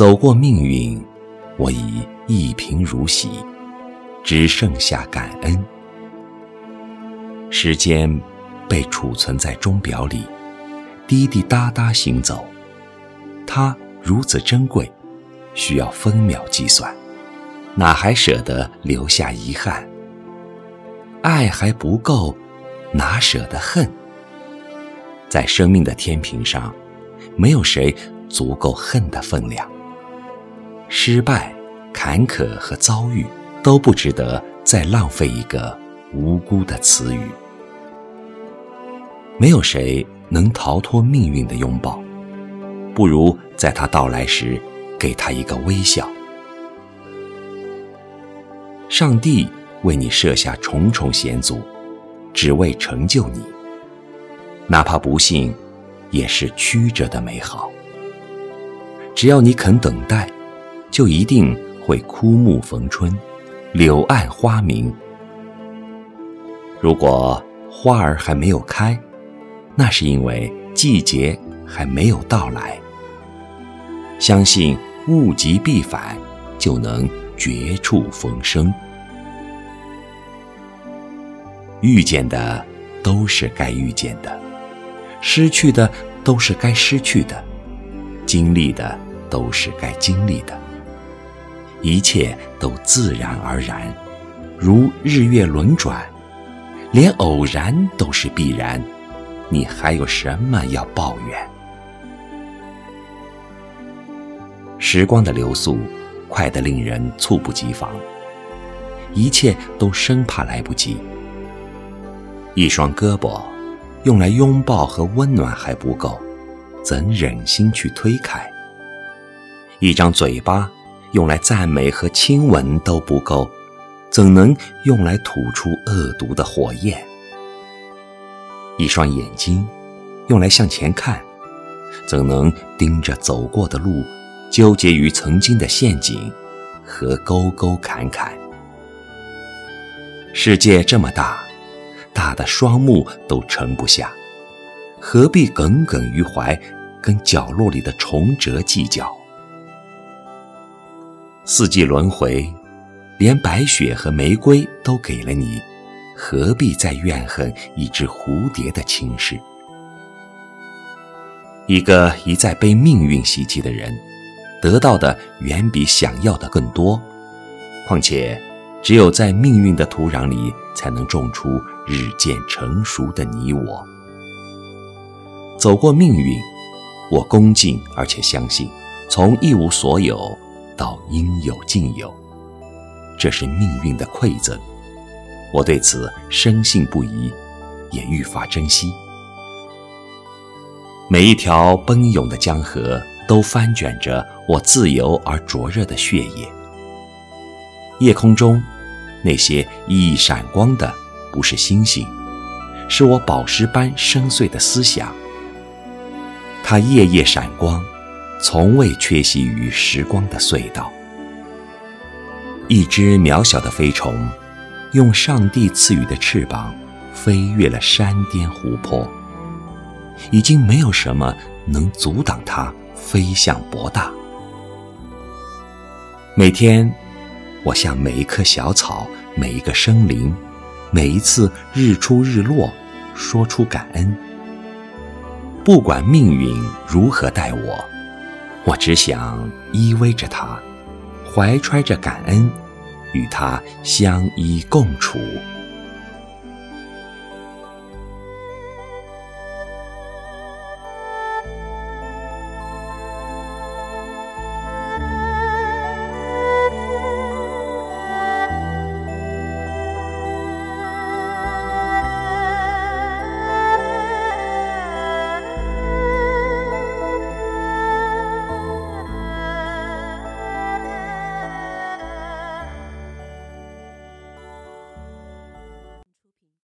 走过命运，我已一贫如洗，只剩下感恩。时间被储存在钟表里，滴滴答答行走，它如此珍贵，需要分秒计算，哪还舍得留下遗憾？爱还不够，哪舍得恨？在生命的天平上，没有谁足够恨的分量。失败、坎坷和遭遇都不值得再浪费一个无辜的词语。没有谁能逃脱命运的拥抱，不如在他到来时给他一个微笑。上帝为你设下重重险阻，只为成就你。哪怕不幸，也是曲折的美好。只要你肯等待。就一定会枯木逢春，柳暗花明。如果花儿还没有开，那是因为季节还没有到来。相信物极必反，就能绝处逢生。遇见的都是该遇见的，失去的都是该失去的，经历的都是该经历的。一切都自然而然，如日月轮转，连偶然都是必然，你还有什么要抱怨？时光的流速快得令人猝不及防，一切都生怕来不及。一双胳膊用来拥抱和温暖还不够，怎忍心去推开？一张嘴巴。用来赞美和亲吻都不够，怎能用来吐出恶毒的火焰？一双眼睛，用来向前看，怎能盯着走过的路，纠结于曾经的陷阱和沟沟坎坎？世界这么大，大的双目都盛不下，何必耿耿于怀，跟角落里的虫蛰计较？四季轮回，连白雪和玫瑰都给了你，何必再怨恨一只蝴蝶的轻视？一个一再被命运袭击的人，得到的远比想要的更多。况且，只有在命运的土壤里，才能种出日渐成熟的你我。走过命运，我恭敬而且相信，从一无所有。到应有尽有，这是命运的馈赠，我对此深信不疑，也愈发珍惜。每一条奔涌的江河都翻卷着我自由而灼热的血液。夜空中那些熠熠闪光的，不是星星，是我宝石般深邃的思想。它夜夜闪光。从未缺席于时光的隧道。一只渺小的飞虫，用上帝赐予的翅膀，飞越了山巅湖泊。已经没有什么能阻挡它飞向博大。每天，我向每一棵小草、每一个生灵、每一次日出日落，说出感恩。不管命运如何待我。我只想依偎着他，怀揣着感恩，与他相依共处。